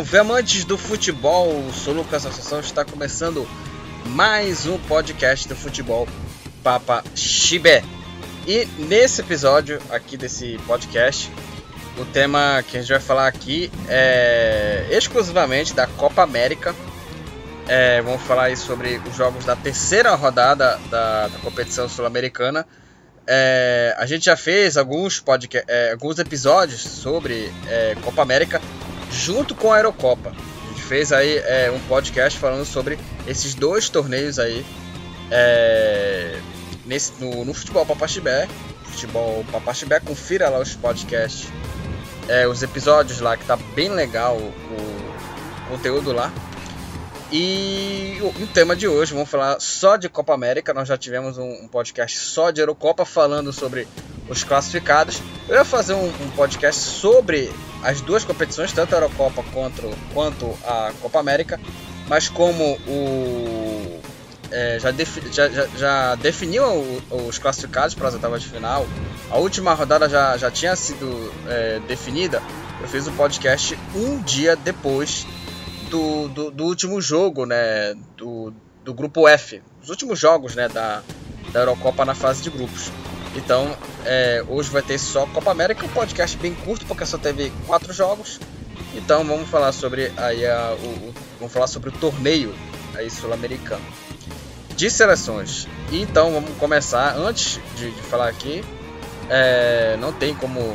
Salve amantes do futebol, sou Lucas Assunção, está começando mais um podcast do futebol Papa Chibé. E nesse episódio aqui desse podcast, o tema que a gente vai falar aqui é exclusivamente da Copa América. É, vamos falar aí sobre os jogos da terceira rodada da, da competição sul-americana. É, a gente já fez alguns, podcast, é, alguns episódios sobre é, Copa América junto com a Eurocopa. A gente fez aí é, um podcast falando sobre esses dois torneios aí é, nesse, no, no futebol Papaxibé. Futebol Papaxibé, confira lá os podcasts, é, os episódios lá que tá bem legal o, o conteúdo lá. E o, tema de hoje, vamos falar só de Copa América. Nós já tivemos um, um, podcast só de Eurocopa falando sobre os classificados. Eu ia fazer um, um podcast sobre as duas competições, tanto a Eurocopa quanto, quanto a Copa América, mas como o é, já, defi, já, já, já, definiu os classificados para as oitavas de final, a última rodada já, já tinha sido é, definida, eu fiz o um podcast um dia depois do, do, do, último jogo né, do, do grupo F, os últimos jogos né, da, da Eurocopa na fase de grupos. Então, é, hoje vai ter só Copa América, um podcast bem curto, porque só teve quatro jogos. Então, vamos falar sobre aí a, o, o vamos falar sobre o torneio aí sul-americano de seleções. então, vamos começar antes de, de falar aqui. É, não tem como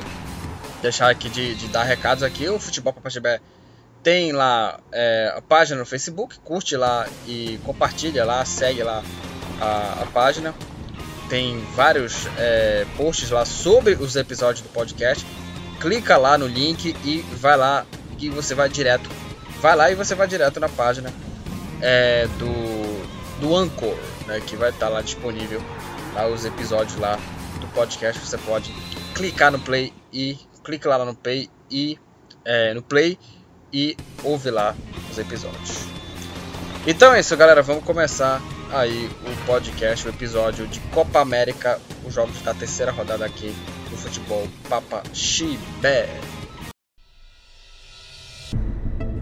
deixar aqui de, de, dar recados aqui. O Futebol Papachibé tem lá é, a página no Facebook, curte lá e compartilha lá, segue lá a, a página tem vários é, posts lá sobre os episódios do podcast. Clica lá no link e vai lá e você vai direto. Vai lá e você vai direto na página é, do, do Anchor, né, que vai estar lá disponível lá os episódios lá do podcast. Você pode clicar no play e clica lá no play e é, no play e ouve lá os episódios. Então é isso, galera. Vamos começar aí o podcast, o episódio de Copa América, os jogos da terceira rodada aqui do futebol Papa Chibé.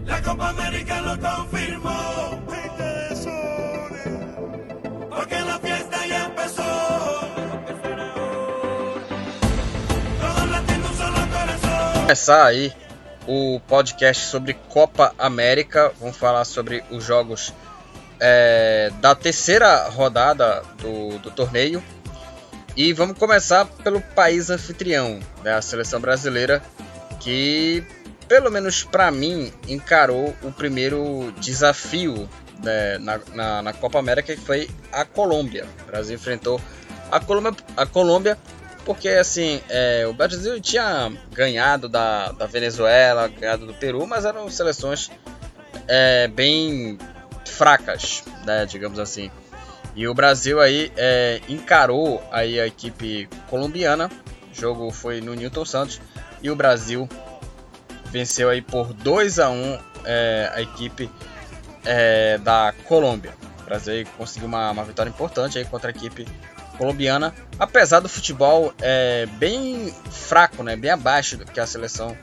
La Copa América lo confirmó. Porque la fiesta ya empezó. Começar aí o podcast sobre Copa América. Vamos falar sobre os jogos é, da terceira rodada do, do torneio. E vamos começar pelo país anfitrião, né, a seleção brasileira, que, pelo menos para mim, encarou o primeiro desafio né, na, na, na, Copa América, que foi a Colômbia. O Brasil enfrentou a Colômbia, a Colômbia porque assim, é, o Brasil tinha ganhado da, da Venezuela, ganhado do Peru, mas eram seleções é, bem fracas, né, digamos assim. E o Brasil aí é, encarou aí a equipe colombiana. O jogo foi no Newton Santos e o Brasil venceu aí por 2 a 1 é, a equipe é, da Colômbia. O Brasil conseguiu uma, uma, vitória importante aí contra a equipe colombiana, apesar do futebol é, bem fraco, né, bem abaixo do que a seleção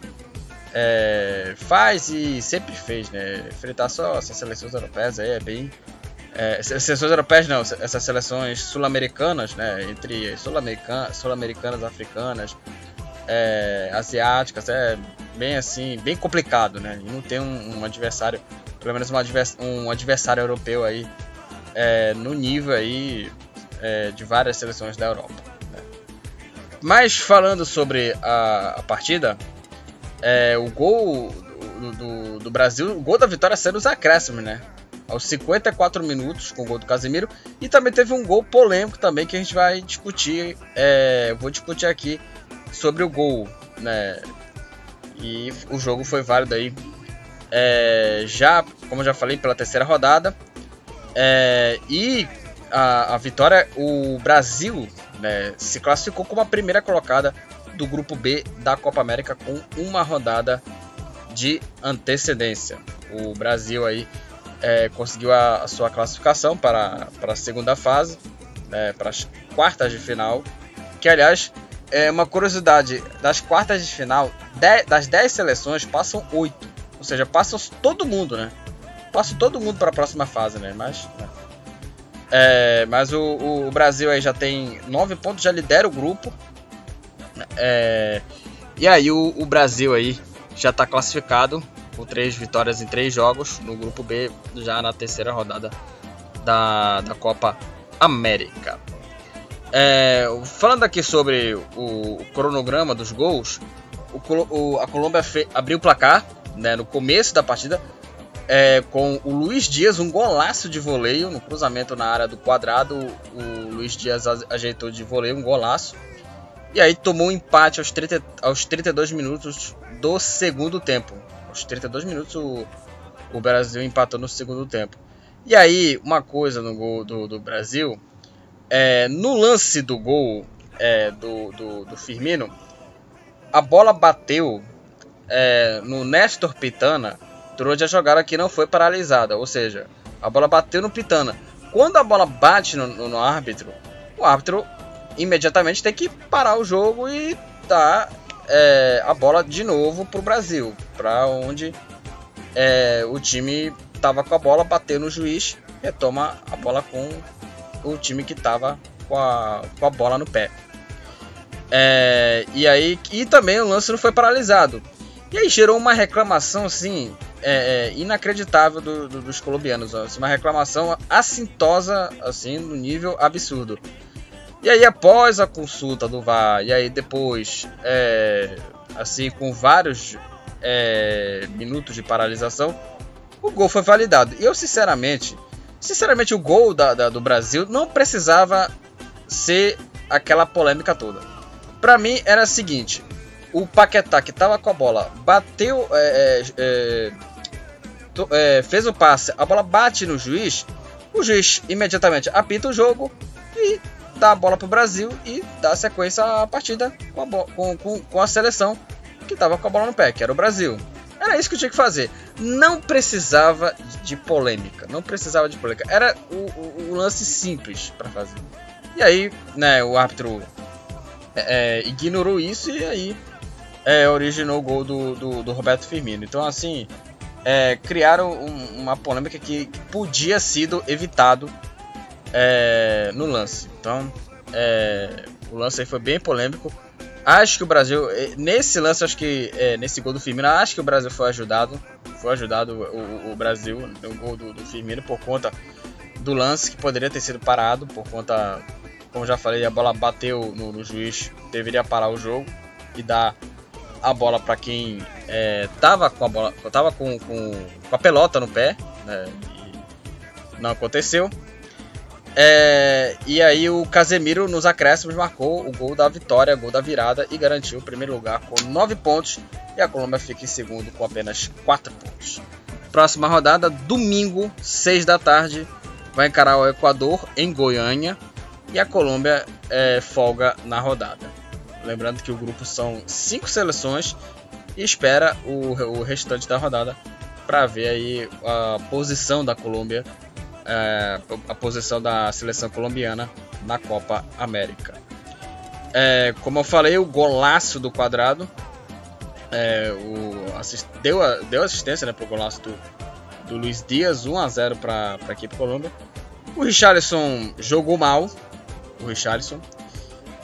é, faz e sempre fez, né? Enfrentar só essas seleções europeias aí é bem. É, seleções europeias não, essas seleções sul-americanas, né? Entre sul-americanas, sul-americanas, africanas, é, asiáticas, é bem assim, bem complicado, né? E não tem um, um adversário, pelo menos um, um adversário europeu aí é, no nível aí é, de várias seleções da Europa. Né? Mas falando sobre a, a partida, é, o gol do, do, do, Brasil, o gol da vitória saiu nos acréscimos, né? Aos 54 minutos com o gol do Casemiro. E também teve um gol polêmico também que a gente vai discutir. É, vou discutir aqui sobre o gol, né? E o jogo foi válido aí. É, já, como eu já falei, pela terceira rodada. É, e a, a vitória, o Brasil né, se classificou como a primeira colocada do grupo B da Copa América com uma rodada de antecedência. O Brasil aí é, conseguiu a, a, sua classificação para, para a segunda fase, é, para as quartas de final. Que aliás é uma curiosidade: das quartas de final, dez, das 10 seleções passam 8. Ou seja, passa todo mundo, né? Passa todo mundo para a próxima fase, né? Mas, né? É, mas o, o, Brasil aí já tem 9 pontos, já lidera o grupo. É, e aí o, o, Brasil aí já está classificado com três vitórias em três jogos no grupo B, já na terceira rodada da, da Copa América. É, falando aqui sobre o, o, cronograma dos gols, o, a Colômbia fe, abriu o placar né, no começo da partida é, com o Luiz Dias, um golaço de voleio no cruzamento na área do quadrado. O Luiz Dias ajeitou de voleio, um golaço. E aí tomou um empate aos, 30, aos 32 minutos do segundo tempo. Aos 32 minutos o, o Brasil empatou no segundo tempo. E aí, uma coisa no gol do, do Brasil, é, no lance do gol é, do, do, do, Firmino, a bola bateu é, no Nestor Pitana, durante a jogada que não foi paralisada, ou seja, a bola bateu no Pitana. Quando a bola bate no, no, no árbitro, o árbitro imediatamente tem que parar o jogo e dar é, a bola de novo para o Brasil, para onde é, o time estava com a bola, bateu no juiz, retoma a bola com o time que estava com a, com a bola no pé. É, e aí e também o lance não foi paralisado. E aí gerou uma reclamação assim é, é, inacreditável do, do, dos colombianos. Assim, uma reclamação assintosa, assim, no nível absurdo. E aí, após a consulta do VAR, e aí depois, é, assim, com vários é, minutos de paralisação, o gol foi validado. E eu, sinceramente, sinceramente, o gol da, da, do Brasil não precisava ser aquela polêmica toda. Para mim, era o seguinte: o Paquetá, que tava com a bola, bateu. É, é, é é, fez o passe, a bola bate no juiz, o juiz imediatamente apita o jogo e dá a bola para o Brasil e dá sequência à partida com a, com, com, com a seleção que estava com a bola no pé, que era o Brasil. Era isso que tinha que fazer. Não precisava de polêmica. Não precisava de polêmica. Era o, o, o lance simples para fazer. E aí, né, o árbitro é, é, ignorou isso e aí é, originou o gol do, do, do Roberto Firmino. Então, assim, é, criaram um, uma polêmica que, que podia sido evitado é, no lance. Então, é, o lance aí foi bem polêmico. Acho que o Brasil, é, nesse lance, acho que é, nesse gol do Firmino, acho que o Brasil foi ajudado. Foi ajudado o, o Brasil no gol do, do, Firmino por conta do lance que poderia ter sido parado, por conta, como já falei, a bola bateu no, no juiz, deveria parar o jogo e dar a bola para quem é, tava com a bola, tava com, com, com a pelota no pé, né, não aconteceu. É, e aí o Casemiro nos acréscimos marcou o gol da vitória, gol da virada e garantiu o primeiro lugar com 9 pontos e a Colômbia fica em segundo com apenas 4 pontos. Próxima rodada, domingo, 6 da tarde, vai encarar o Equador em Goiânia e a Colômbia é, folga na rodada. Lembrando que o grupo são cinco seleções e espera o, o restante da rodada para ver aí a posição da Colômbia, é, a posição da seleção colombiana na Copa América. É, como eu falei, o golaço do quadrado é, o, assist, deu, deu assistência né, para o golaço do, do Luiz Dias, 1 a 0 para a equipe Colômbia. O Richarlison jogou mal, o Richarlison,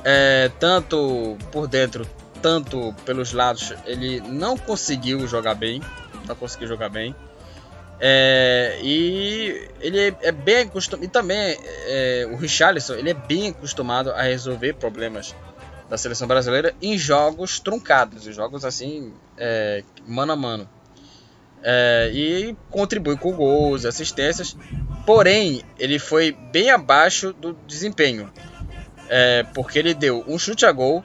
é, tanto por dentro, tanto pelos lados, ele não conseguiu jogar bem. Não conseguiu jogar bem. É, e ele é bem acostumado. E também é, o Richarlison ele é bem acostumado a resolver problemas da seleção brasileira em jogos truncados, em jogos assim, é, mano a mano. É, e contribui com gols, assistências. Porém, ele foi bem abaixo do desempenho é, porque ele deu um chute a gol,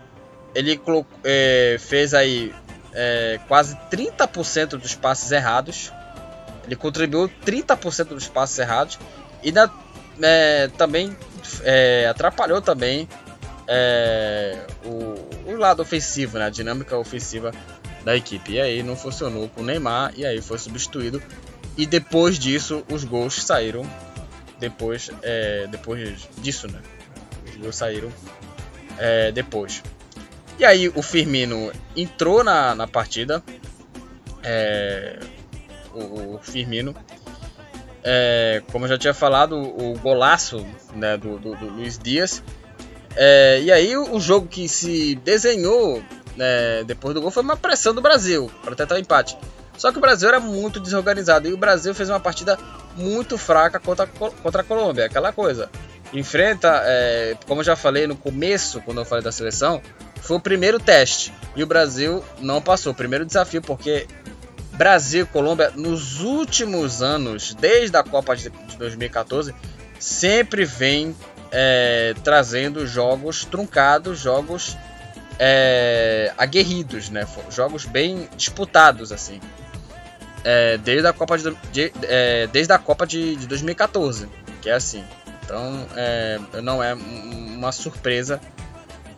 ele é, fez aí quase 30% dos passes errados, ele contribuiu 30% dos passes errados e da, é, também é, atrapalhou também é, o, o, lado ofensivo, né, a dinâmica ofensiva da equipe. E aí não funcionou com o Neymar e aí foi substituído. E depois disso os gols saíram depois, depois disso, né? gols saíram é, depois. E aí o Firmino entrou na, na partida, é, o, Firmino. É, como eu já tinha falado, o, golaço né, do, do, do, Luiz Dias. É, e aí o, o, jogo que se desenhou né, depois do gol foi uma pressão do Brasil para tentar o empate. Só que o Brasil era muito desorganizado e o Brasil fez uma partida muito fraca contra, contra a Colômbia. Aquela coisa. Enfrenta, é, como eu já falei no começo, quando eu falei da seleção, foi o primeiro teste. E o Brasil não passou. O primeiro desafio, porque Brasil Colômbia, nos últimos anos, desde a Copa de 2014, sempre vem é, trazendo jogos truncados, jogos é, aguerridos, né? Jogos bem disputados, assim. É, desde a Copa de, de é, desde a Copa de, de, 2014, que é assim. Então, é, não é uma surpresa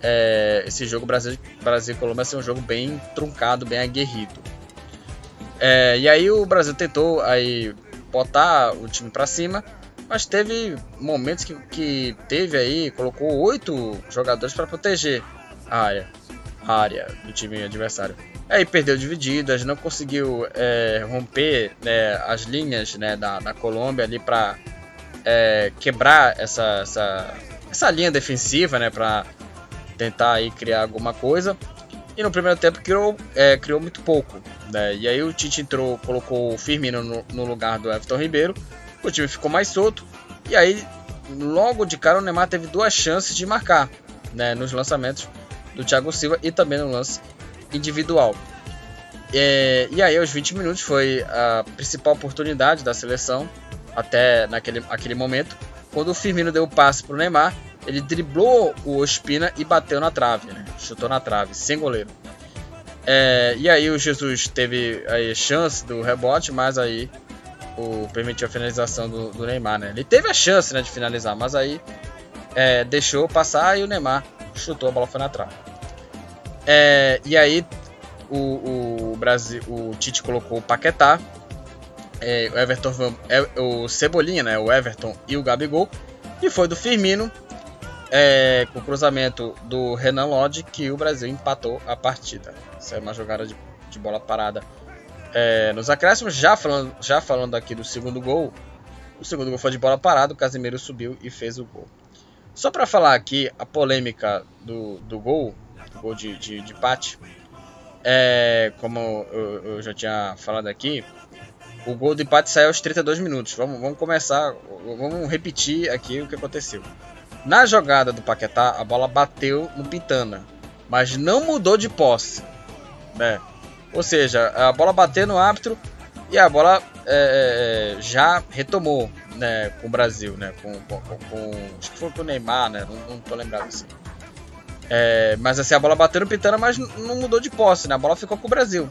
é, esse jogo Brasil, Brasil Colômbia ser um jogo bem truncado, bem aguerrido. É, e aí o Brasil tentou aí botar o time para cima, mas teve momentos que, que teve aí, colocou oito jogadores para proteger a área, a área do time adversário. Aí perdeu divididas, não conseguiu é, romper né, as linhas né, da, da Colômbia ali para é, quebrar essa, essa, essa linha defensiva, né, para tentar aí criar alguma coisa. E no primeiro tempo criou, é, criou muito pouco. Né? E aí o Tite entrou, colocou o Firmino no, no, lugar do Everton Ribeiro. O time ficou mais solto. E aí, logo de cara, o Neymar teve duas chances de marcar né? nos lançamentos do Thiago Silva e também no lance individual. É, e aí, aos 20 minutos, foi a principal oportunidade da seleção até naquele aquele momento, quando o Firmino deu o passe para o Neymar ele driblou o Ospina e bateu na trave, né? Chutou na trave, sem goleiro. É, e aí o Jesus teve a chance do rebote, mas aí o permitiu a finalização do, do, Neymar, né? Ele teve a chance né, de finalizar, mas aí é, deixou passar e o Neymar chutou, a bola foi na trave. É, e aí o, o, Brasil, o Tite colocou o Paquetá, é, o Everton, o Cebolinha, né? O Everton e o Gabigol, e foi do Firmino é, com o cruzamento do Renan Lodge que o Brasil empatou a partida. Isso é uma jogada de, de bola parada é, nos acréscimos. Já falando, já falando aqui do segundo gol, o segundo gol foi de bola parada, o Casemiro subiu e fez o gol. Só para falar aqui a polêmica do, do gol, do gol de, de, de empate, é, como eu, eu, já tinha falado aqui, o gol de empate saiu aos 32 minutos. Vamos, vamos começar, vamos repetir aqui o que aconteceu. Na jogada do Paquetá, a bola bateu no Pitana, mas não mudou de posse. Né? Ou seja, a bola bateu no árbitro e a bola é, é, já retomou né, com o Brasil, né, com, com, com, acho que foi com o Neymar, né, não, não tô lembrado assim. É, mas assim, a bola bateu no Pitana, mas não mudou de posse, né, a bola ficou com o Brasil.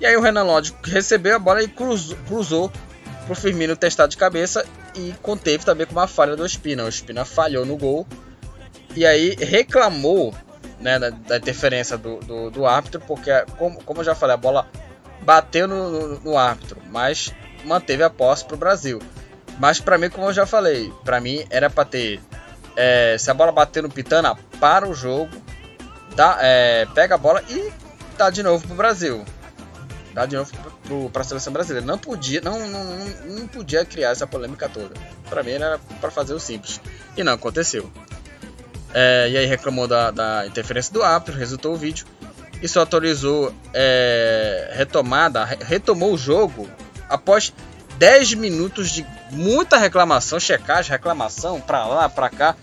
E aí o Renan Lodge recebeu a bola e cruzou, cruzou pro Firmino testar de cabeça e conteve também com uma falha do Ospina. O Ospina falhou no gol e aí reclamou né, da, da interferência do, do, do, árbitro, porque, como, como eu já falei, a bola bateu no, no, no árbitro, mas manteve a posse para o Brasil. Mas para mim, como eu já falei, para mim era para ter. É, se a bola bater no Pitana, para o jogo, dá, é, pega a bola e dá de novo para o Brasil. Dá de novo para a seleção brasileira. Não podia, não, não, não podia criar essa polêmica toda. Para mim era para fazer o simples. E não aconteceu. É, e aí reclamou da, da, interferência do árbitro, resultou o vídeo. Isso atualizou é, retomada, retomou o jogo após 10 minutos de muita reclamação, checagem, reclamação para lá, para cá.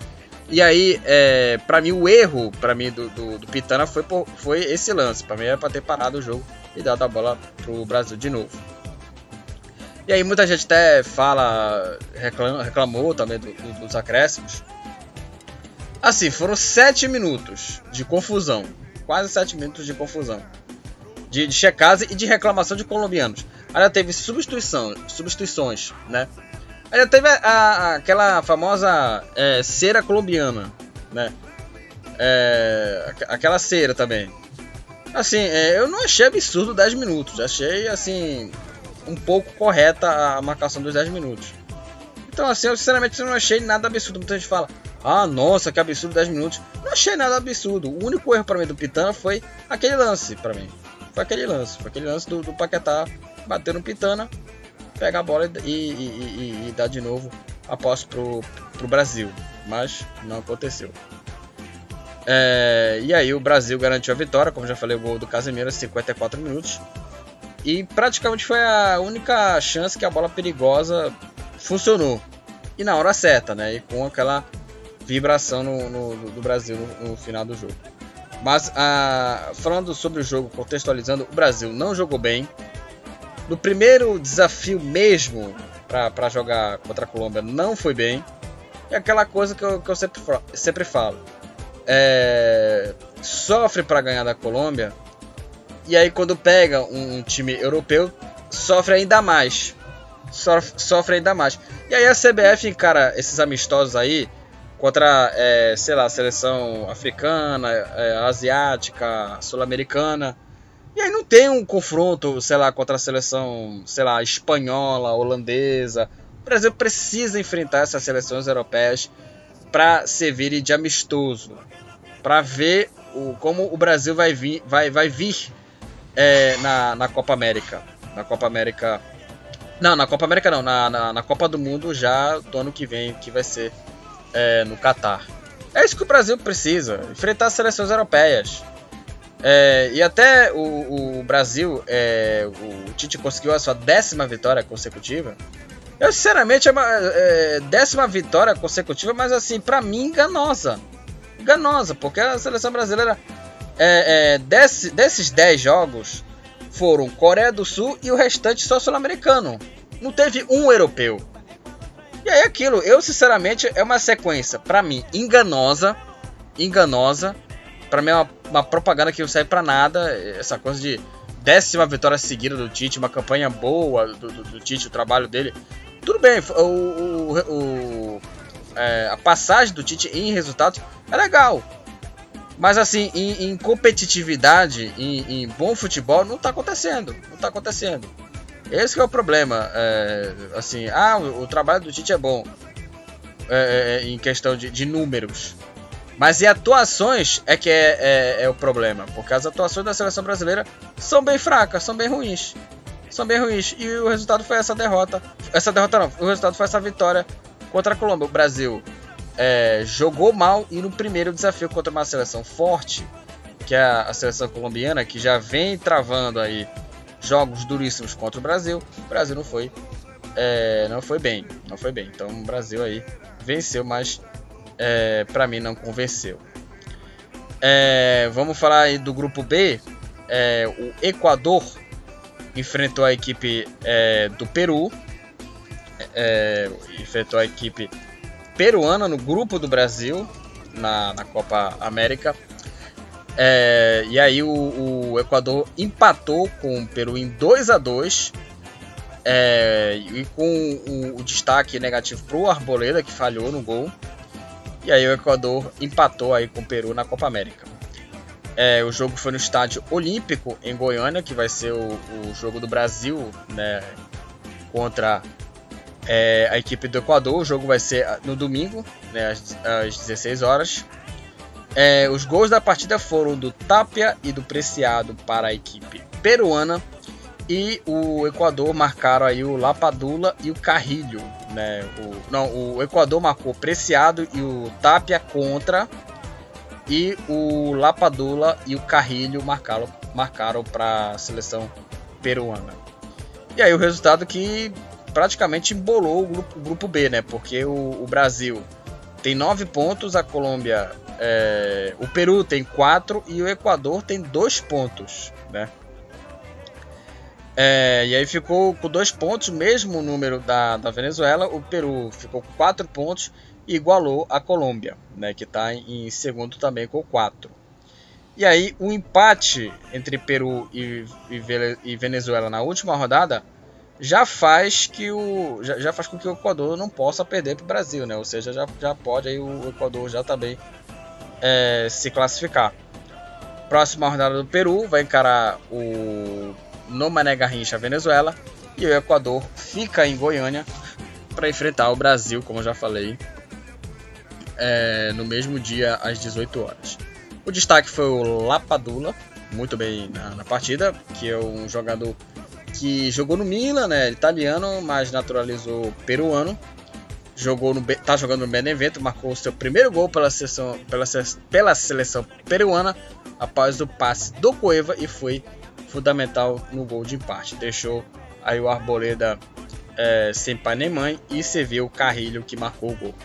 E aí, é, para mim, o erro para mim do, do, do, Pitana foi, foi esse lance. Para mim era para ter parado o jogo e dado a bola pro Brasil de novo. E aí muita gente até fala, reclamou, reclamou também do, do, dos acréscimos. Assim, foram 7 minutos de confusão. Quase 7 minutos de confusão. De, de checagem e de reclamação de colombianos. Ainda teve substituição, substituições, né? Ainda teve a, a, aquela famosa é, cera colombiana, né? É, aquela cera também. Assim, é, eu não achei absurdo 10 minutos. Achei, assim, um pouco correta a marcação dos 10 minutos. Então, assim, eu sinceramente não achei nada absurdo. Muita gente fala, ah, nossa, que absurdo 10 minutos. Não achei nada absurdo. O único erro para mim do Pitana foi aquele lance, para mim. Foi aquele lance. Foi aquele lance do, do Paquetá bater no Pitana pega a bola e, e, e, e dá de novo a posse pro, pro Brasil. Mas não aconteceu. É, e aí o Brasil garantiu a vitória, como já falei, o gol do Casemiro 54 minutos. E praticamente foi a única chance que a bola perigosa funcionou. E na hora certa, né? E com aquela vibração no, no do Brasil no, no, final do jogo. Mas ah, falando sobre o jogo, contextualizando, o Brasil não jogou bem. No primeiro desafio mesmo para jogar contra a Colômbia não foi bem. É aquela coisa que eu, que eu sempre, sempre falo. É, sofre para ganhar da Colômbia. E aí quando pega um, um time europeu, sofre ainda mais. Sofre, sofre, ainda mais. E aí a CBF encara esses amistosos aí contra, é, sei lá, seleção africana, é, asiática, sul-americana. E aí não tem um confronto, sei lá, contra a seleção, sei lá, espanhola, holandesa. O Brasil precisa enfrentar essas seleções europeias para servir de amistoso, para ver o, como o Brasil vai vir, vai, vai vir é, na, na Copa América. Na Copa América. Não, na Copa América não, na, na, na Copa do Mundo já do ano que vem, que vai ser é, no Catar. É isso que o Brasil precisa, enfrentar as seleções europeias. É, e até o, o Brasil, é, o Tite conseguiu a sua décima vitória consecutiva. Eu, sinceramente, é uma é, décima vitória consecutiva, mas assim, para mim, enganosa. Enganosa, porque a seleção brasileira, é, é, desse, desses 10 jogos, foram Coreia do Sul e o restante só sul-americano. Não teve um europeu. E aí aquilo, eu sinceramente, é uma sequência, para mim, enganosa. Enganosa para mim é uma, uma, propaganda que não serve para nada. Essa coisa de décima vitória seguida do Tite, uma campanha boa do, do, do Tite, o trabalho dele. Tudo bem, o, o, o é, a passagem do Tite em resultados é legal. Mas assim, em, em competitividade, em, em, bom futebol, não tá acontecendo. Não tá acontecendo. Esse é o problema. É, assim, ah, o, o, trabalho do Tite é bom. É, é, é em questão de, de números. Mas e atuações é que é, é, o problema. Porque as atuações da seleção brasileira são bem fracas, são bem ruins. São bem ruins. E o resultado foi essa derrota. Essa derrota não, o resultado foi essa vitória contra a Colômbia. O Brasil é, jogou mal e no primeiro desafio contra uma seleção forte, que é a, seleção colombiana, que já vem travando aí jogos duríssimos contra o Brasil. O Brasil não foi, é, não foi bem, não foi bem. Então o Brasil aí venceu, mas é, para mim não convenceu. É, vamos falar aí do grupo B. É, o Equador enfrentou a equipe é, do Peru. É, enfrentou a equipe peruana no grupo do Brasil na, na Copa América. É, e aí o, o, Equador empatou com o Peru em 2 a 2 é, e com o, o destaque negativo para o Arboleda que falhou no gol. E aí o Equador empatou aí com o Peru na Copa América. É, o jogo foi no estádio Olímpico em Goiânia, que vai ser o, o jogo do Brasil, né, contra é, a equipe do Equador. O jogo vai ser no domingo, né, às, às 16 horas. É, os gols da partida foram do Tapia e do Preciado para a equipe peruana. E o Equador marcaram aí o Lapadula e o Carrilho. Né? O, não, o Equador marcou Preciado e o Tapia contra. E o Lapadula e o Carrilho marcaram, marcaram para a seleção peruana. E aí o resultado que praticamente embolou o grupo, o grupo B, né? Porque o, o Brasil tem nove pontos, a Colômbia, é, o Peru tem quatro e o Equador tem dois pontos, né? É, e aí ficou com dois pontos, mesmo número da, da Venezuela. O Peru ficou com quatro pontos e igualou a Colômbia, né, que está em segundo também com quatro. E aí o empate entre Peru e, e, e, Venezuela na última rodada já faz que o já, já faz com que o Equador não possa perder para o Brasil, né? Ou seja, já, já pode aí o Equador já também é, se classificar. Próxima rodada do Peru vai encarar o no Mané Garrincha, Venezuela. E o Equador fica em Goiânia para enfrentar o Brasil, como eu já falei, é, no mesmo dia às 18 horas. O destaque foi o Lapadula, muito bem na, na, partida, que é um jogador que jogou no Milan, né, italiano, mas naturalizou peruano. Jogou no, tá jogando no Benevento, marcou seu primeiro gol pela seleção, pela, pela seleção peruana após o passe do Cueva e foi fundamental no gol de empate. Deixou aí o Arboleda é, sem pai nem mãe e serviu o Carrilho que marcou o gol.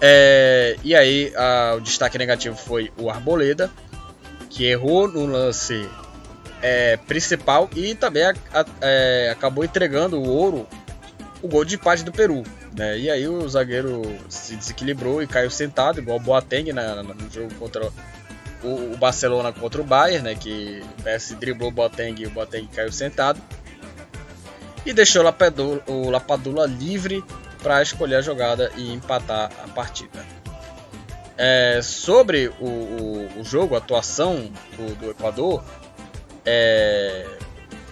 É, e aí a, o destaque negativo foi o Arboleda, que errou no lance é, principal e também a, a, é, acabou entregando o ouro, o gol de empate do Peru. Né? E aí o zagueiro se desequilibrou e caiu sentado, igual o Boateng né, no jogo contra o, o, Barcelona contra o Bayern, né? que o Messi driblou o Boateng e o Boateng caiu sentado. E deixou o Lapadula, o Lapadula livre para escolher a jogada e empatar a partida. É, sobre o, o, o, jogo, a atuação do, do Equador, é,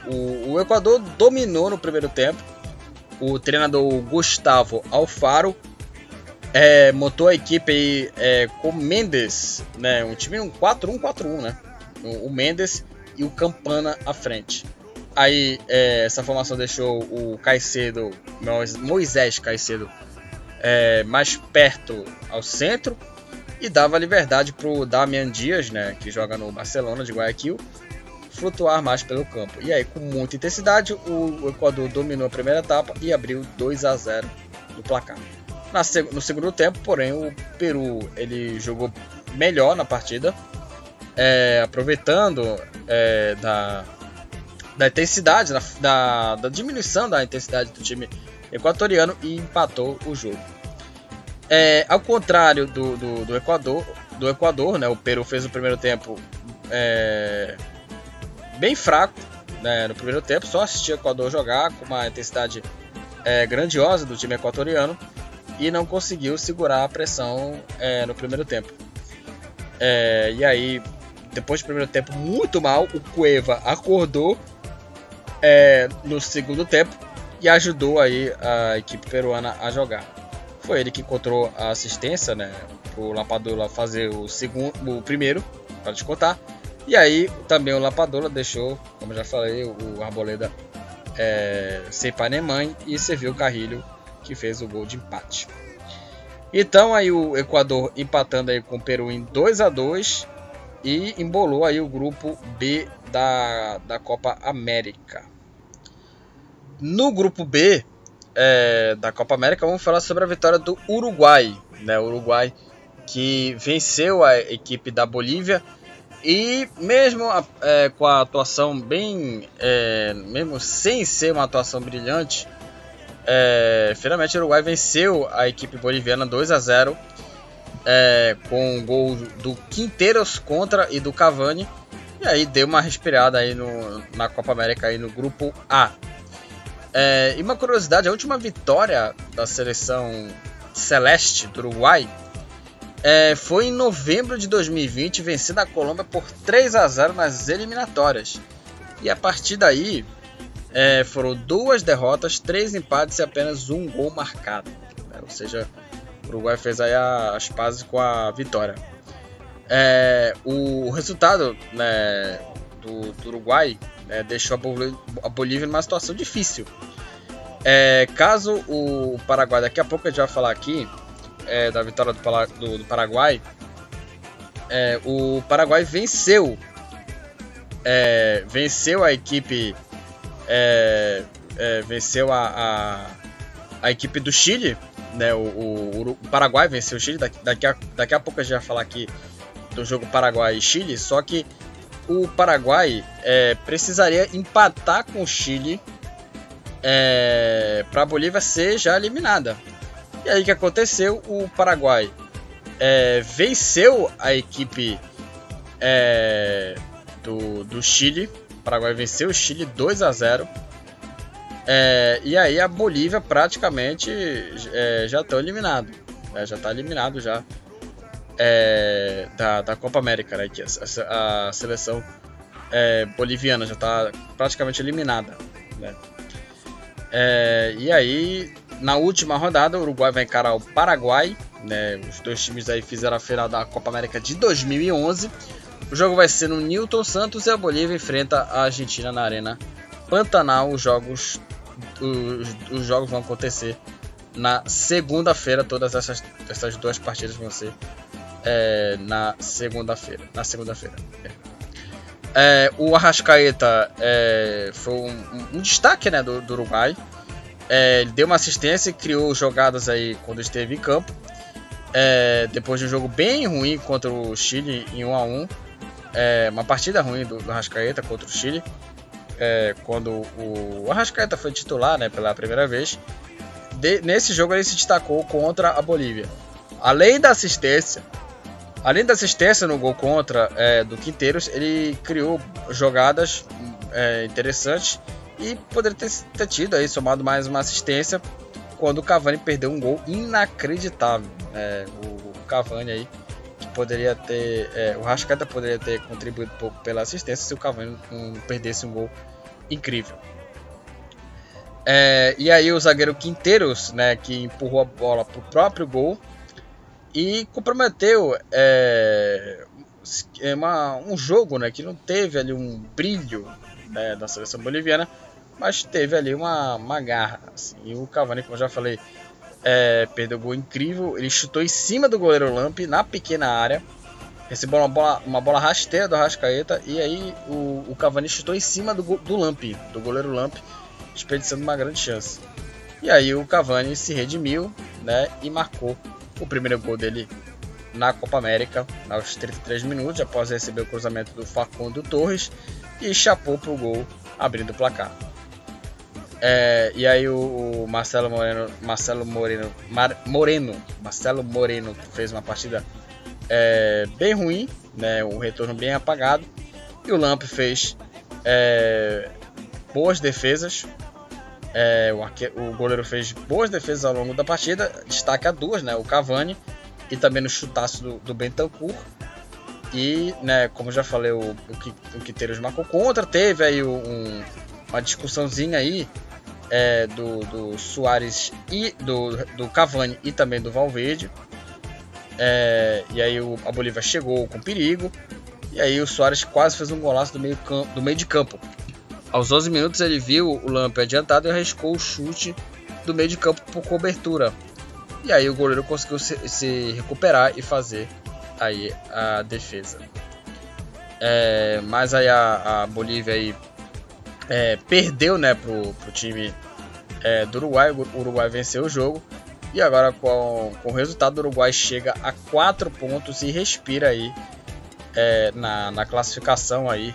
o, o, Equador dominou no primeiro tempo. O treinador Gustavo Alfaro é, montou a equipe aí, é, com Mendes, né, um time um 4-1-4-1, né? O, o Mendes e o Campana à frente. Aí é, essa formação deixou o Caicedo, Moisés Caicedo, é, mais perto ao centro e dava liberdade para o Damian Dias, né, que joga no Barcelona de Guayaquil, flutuar mais pelo campo. E aí, com muita intensidade, o Equador dominou a primeira etapa e abriu 2 a 0 no placar. No segundo tempo, porém, o Peru ele jogou melhor na partida, é, aproveitando é, da, da intensidade, da, da, da, diminuição da intensidade do time equatoriano e empatou o jogo. É, ao contrário do, do, do, Equador, do Equador, né, o Peru fez o primeiro tempo é, bem fraco né, no primeiro tempo, só assistia o Equador jogar com uma intensidade é, grandiosa do time equatoriano e não conseguiu segurar a pressão é, no primeiro tempo. É, e aí, depois do primeiro tempo muito mal, o Cueva acordou é, no segundo tempo e ajudou aí a equipe peruana a jogar. Foi ele que encontrou a assistência, né, o Lapadula fazer o segundo, o primeiro para descontar e aí também o Lapadula deixou, como já falei, o Arboleda é, nem mãe e serviu o Carrilho que fez o gol de empate. Então aí o Equador empatando aí com o Peru em 2 a 2 e embolou aí o grupo B da, da Copa América. No grupo B é, da Copa América vamos falar sobre a vitória do Uruguai, né? O Uruguai que venceu a equipe da Bolívia e mesmo é, com a atuação bem. É, mesmo sem ser uma atuação brilhante, é, finalmente o Uruguai venceu a equipe boliviana 2 a 0 é, com o gol do Quinteiros contra e do Cavani. E aí deu uma respirada aí no, na Copa América aí no grupo A. É, e uma curiosidade, a última vitória da seleção celeste do Uruguai é, foi em novembro de 2020, vencendo a Colômbia por 3 a 0 nas eliminatórias. E a partir daí é, foram duas derrotas, três empates e apenas um gol marcado. Né? Ou seja, o Uruguai fez aí as pazes com a vitória. É, o resultado né, do, do, Uruguai né, deixou a Bolívia, a Bolívia numa situação difícil. É, caso o Paraguai, daqui a pouco a gente vai falar aqui, é, da vitória do, do, do Paraguai, é, o Paraguai venceu é, venceu a equipe é, é, venceu a, a, a, equipe do Chile né, o, o, o Paraguai venceu o Chile daqui, a, daqui a pouco a gente vai falar aqui do jogo Paraguai e Chile só que o Paraguai é, precisaria empatar com o Chile para a Bolívia ser já eliminada e aí o que aconteceu? O Paraguai é, venceu a equipe é, do, do Chile. O Paraguai venceu o Chile 2 a 0. É, e aí a Bolívia praticamente é, já está eliminado. Né? Já está eliminado já é, da, da Copa América. Né? Que a, a seleção é, boliviana já está praticamente eliminada. Né? e aí na última rodada, o Uruguai vai encarar o Paraguai. Né? Os dois times aí fizeram a final da Copa América de 2011. O jogo vai ser no Newton Santos e a Bolívia enfrenta a Argentina na Arena Pantanal os jogos os, os jogos vão acontecer na segunda-feira. Todas essas, essas duas partidas vão ser é, na segunda-feira. Na segunda-feira. É. É, o Arrascaeta é, foi um, um, destaque né, do, do Uruguai. É, ele deu uma assistência e criou jogadas aí quando esteve em campo. É, depois de um jogo bem ruim contra o Chile em 1 a 1 é, uma partida ruim do, do Arrascaeta contra o Chile. É, quando o Arrascaeta foi titular né, pela primeira vez. De, nesse jogo ele se destacou contra a Bolívia. Além da assistência, além da assistência no gol contra é, do Quinteiros, ele criou jogadas é, interessantes e poderia ter, ter, tido aí somado mais uma assistência quando o Cavani perdeu um gol inacreditável. É, o, Cavani aí que poderia ter, é, o Rascaeta poderia ter contribuído um pouco pela assistência se o Cavani não perdesse um gol incrível. É, e aí o zagueiro Quinteiros, né, que empurrou a bola para o próprio gol e comprometeu é, uma, um jogo, né, que não teve ali um brilho né, da seleção boliviana, mas teve ali uma, uma garra. Assim. E o Cavani, como eu já falei, é, perdeu gol incrível. Ele chutou em cima do goleiro Lamp na pequena área. Recebeu uma bola, uma bola rasteira do Arrascaeta. E aí o, o Cavani chutou em cima do, do Lamp, do goleiro Lamp, desperdiçando uma grande chance. E aí o Cavani se redimiu né, e marcou o primeiro gol dele na Copa América, aos 33 minutos, após receber o cruzamento do Facundo Torres e chapou para o gol, abrindo o placar. É, e aí o, o, Marcelo Moreno, Marcelo Moreno, Mar, Moreno, Marcelo Moreno fez uma partida é, bem ruim, né, um retorno bem apagado. E o Lamp fez é, boas defesas. É, o, o, goleiro fez boas defesas ao longo da partida. Destaque a duas, né, o Cavani e também no chutaço do, do Bentancur. E, né, como já falei, o, o, o Quiteiros marcou contra. Teve aí um, uma discussãozinha aí é, do, do Soares e do, do Cavani e também do Valverde. É, e aí o, a Bolívia chegou com perigo. E aí o Soares quase fez um golaço do meio, do meio de campo. Aos 11 minutos ele viu o Lamp adiantado e arriscou o chute do meio de campo por cobertura. E aí o goleiro conseguiu se, se recuperar e fazer aí a defesa. É, mas aí a, a Bolívia aí é, perdeu né, pro, pro time é, do Uruguai. O Uruguai venceu o jogo. E agora com, com o resultado, o Uruguai chega a 4 pontos e respira aí é, na, na classificação aí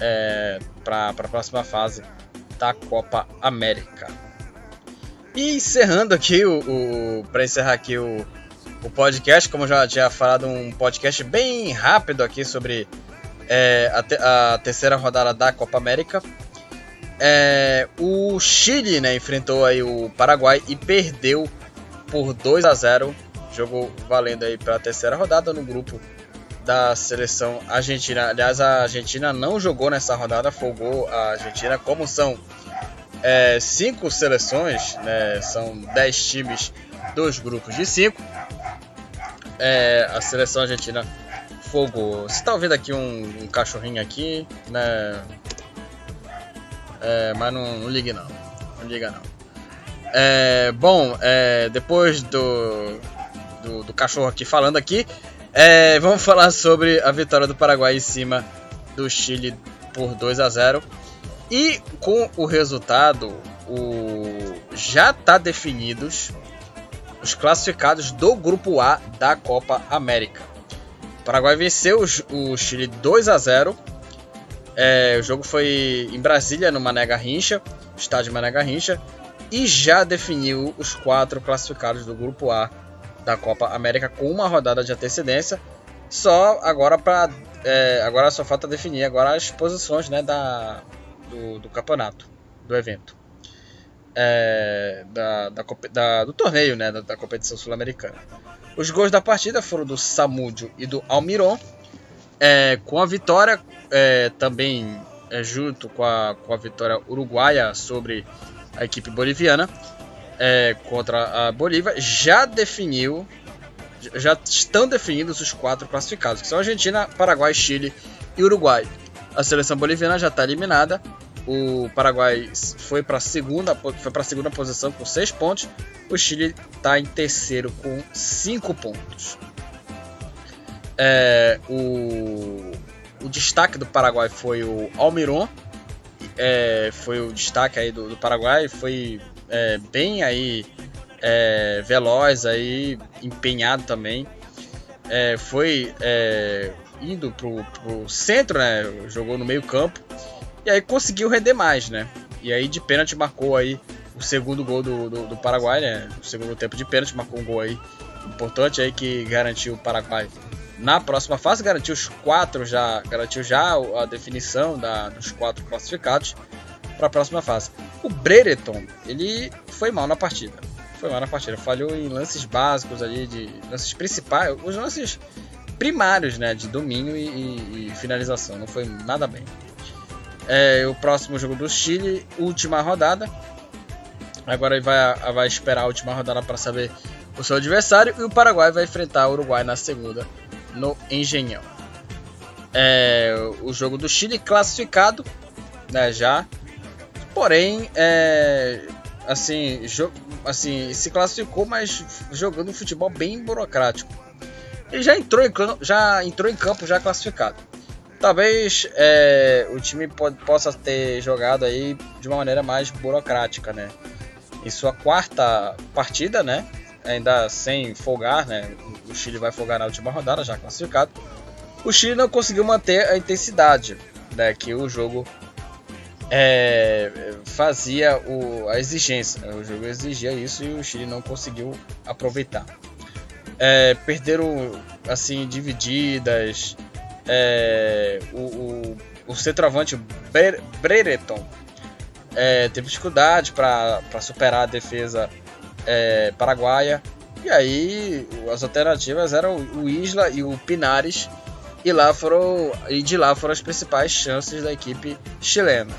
é, para a próxima fase da Copa América. E encerrando aqui o, o para encerrar aqui o, o podcast, como já tinha falado, um podcast bem rápido aqui sobre é, a, te, a terceira rodada da Copa América. É, o Chile né, enfrentou aí o Paraguai e perdeu por 2 a 0 Jogo valendo aí para a terceira rodada no grupo da seleção argentina. Aliás, a Argentina não jogou nessa rodada, folgou a Argentina. Como são é, cinco seleções, né, são 10 times dos grupos de 5, é, a seleção argentina folgou. Você está ouvindo aqui um, um cachorrinho aqui, né? É, mas não, não ligue não. Não liga não. É, bom, é, depois do, do, do, cachorro aqui falando aqui, é, vamos falar sobre a vitória do Paraguai em cima do Chile por 2 a 0 E com o resultado, o, já está definidos os classificados do grupo A da Copa América. O Paraguai venceu o Chile 2 a 0 é, o jogo foi em Brasília, no Mané Garrincha, estádio Mané Garrincha, e já definiu os quatro classificados do Grupo A da Copa América com uma rodada de antecedência. Só agora para é, agora só falta definir agora as posições né, da, do, do campeonato, do evento, é, da, da, da, do torneio né, da, da competição sul-americana. Os gols da partida foram do Samúdio e do Almiron. É, com a vitória, é, também é, junto com a, com a vitória uruguaia sobre a equipe boliviana é, contra a Bolívia, já definiu, já estão definidos os quatro classificados, que são Argentina, Paraguai, Chile e Uruguai. A seleção boliviana já está eliminada, o Paraguai foi para a segunda, foi para segunda posição com 6 pontos. O Chile está em terceiro com 5 pontos. É, o, o destaque do Paraguai foi o Almiron, é, foi o destaque aí do, do Paraguai, foi é, bem aí é, veloz aí, empenhado também. É, foi é, indo pro, pro centro, né? Jogou no meio campo e aí conseguiu render mais, né? E aí de pênalti marcou aí o segundo gol do, do, do Paraguai, né? O segundo tempo de pênalti marcou um gol aí importante aí que garantiu o Paraguai na próxima fase, garantiu os quatro já, garantiu já a definição da, dos quatro classificados para a próxima fase. O Brereton, ele foi mal na partida. Foi mal na partida, falhou em lances básicos ali, de lances principais, os lances primários, né, de domínio e, e, e finalização. Não foi nada bem. É, o próximo jogo do Chile, última rodada. Agora vai, vai esperar a última rodada para saber o seu adversário. E o Paraguai vai enfrentar o Uruguai na segunda no Engenhão. É, o jogo do Chile classificado, né, já. Porém, é, assim, assim, se classificou, mas jogando um futebol bem burocrático. Ele já entrou em, já entrou em campo já classificado. Talvez é, o time possa ter jogado aí de uma maneira mais burocrática, né? Em sua quarta partida, né? Ainda sem folgar, né? O Chile vai folgar na última rodada, já classificado. O Chile não conseguiu manter a intensidade né, que o jogo é, fazia o, a exigência. Né? O jogo exigia isso e o Chile não conseguiu aproveitar. É, perderam assim divididas. É, o, o, o centroavante Brereton é, teve dificuldade para superar a defesa é, paraguaia. E aí as alternativas eram o Isla e o Pinares. E lá foram e de lá foram as principais chances da equipe chilena.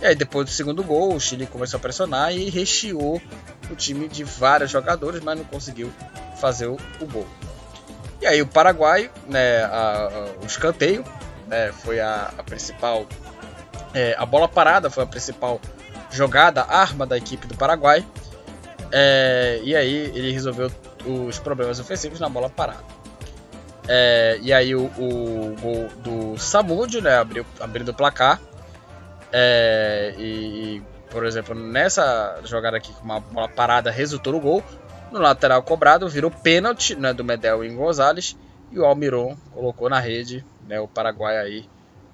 E aí depois do segundo gol, o Chile começou a pressionar e recheou o time de vários jogadores, mas não conseguiu fazer o, o gol. E aí o Paraguai, né, a, a, o escanteio, né, foi a, a principal, é, a bola parada foi a principal jogada, arma da equipe do Paraguai. É, e aí ele resolveu os problemas ofensivos na bola parada. É, e aí o, o, gol do Samúdio, né, abriu, abrindo o placar. É, e, por exemplo, nessa jogada aqui com uma bola parada resultou no gol. No lateral cobrado virou pênalti né, do Medel em Gonzalez. E o Almiron colocou na rede, né, o Paraguai aí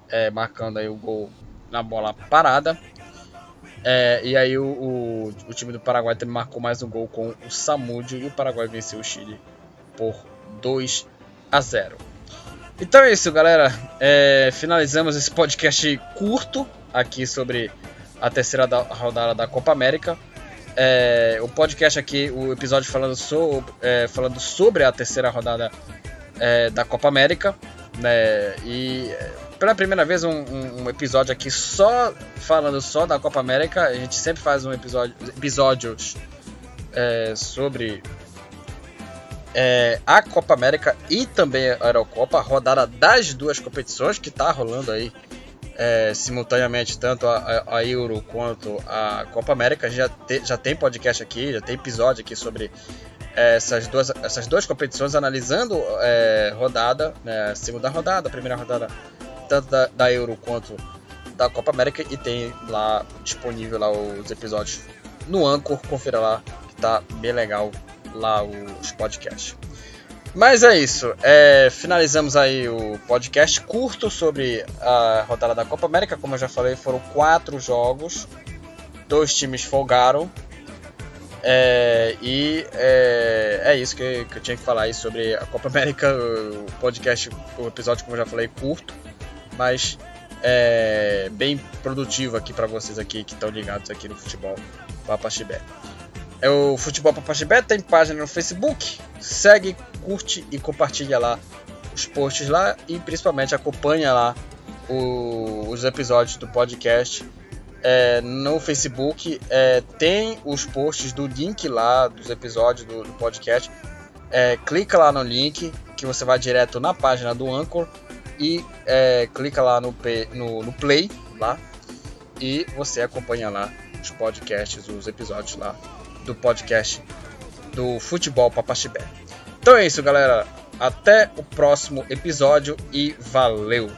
é, marcando aí o gol na bola parada. É, e aí o, o, o, time do Paraguai também marcou mais um gol com o Samúdio e o Paraguai venceu o Chile por 2 a 0. Então é isso, galera. É, finalizamos esse podcast curto aqui sobre a terceira da, rodada da Copa América. É, o podcast aqui, o episódio falando, so, é, falando sobre a terceira rodada é, da Copa América. Né, e pela primeira vez um, um, um, episódio aqui só falando só da Copa América. A gente sempre faz um episódio, episódios é, sobre é, a Copa América e também a Eurocopa, a rodada das duas competições que está rolando aí é, simultaneamente, tanto a, a, Euro quanto a Copa América. Já, te, já tem podcast aqui, já tem episódio aqui sobre é, essas duas, essas duas competições, analisando é, rodada, né, segunda rodada, primeira rodada tanto da, da Euro quanto da Copa América e tem lá disponível lá os episódios no Anchor, confira lá que tá bem legal lá os podcasts. Mas é isso, é, finalizamos aí o podcast curto sobre a rodada da Copa América. Como eu já falei, foram quatro jogos, dois times folgaram. É, e é, é isso que, que, eu tinha que falar aí sobre a Copa América. O podcast, o episódio, como eu já falei, curto mas é, bem produtivo aqui para vocês aqui que estão ligados aqui no futebol Papaxibé. É o Futebol Papaxibé tem página no Facebook, segue, curte e compartilha lá os posts lá e principalmente acompanha lá o, os episódios do podcast é, no Facebook. É, tem os posts do link lá dos episódios do, do podcast. É, clica lá no link que você vai direto na página do Anchor e é, clica lá no, no, no, play lá e você acompanha lá os podcasts, os episódios lá do podcast do Futebol Papaxibé. Então é isso, galera. Até o próximo episódio e valeu!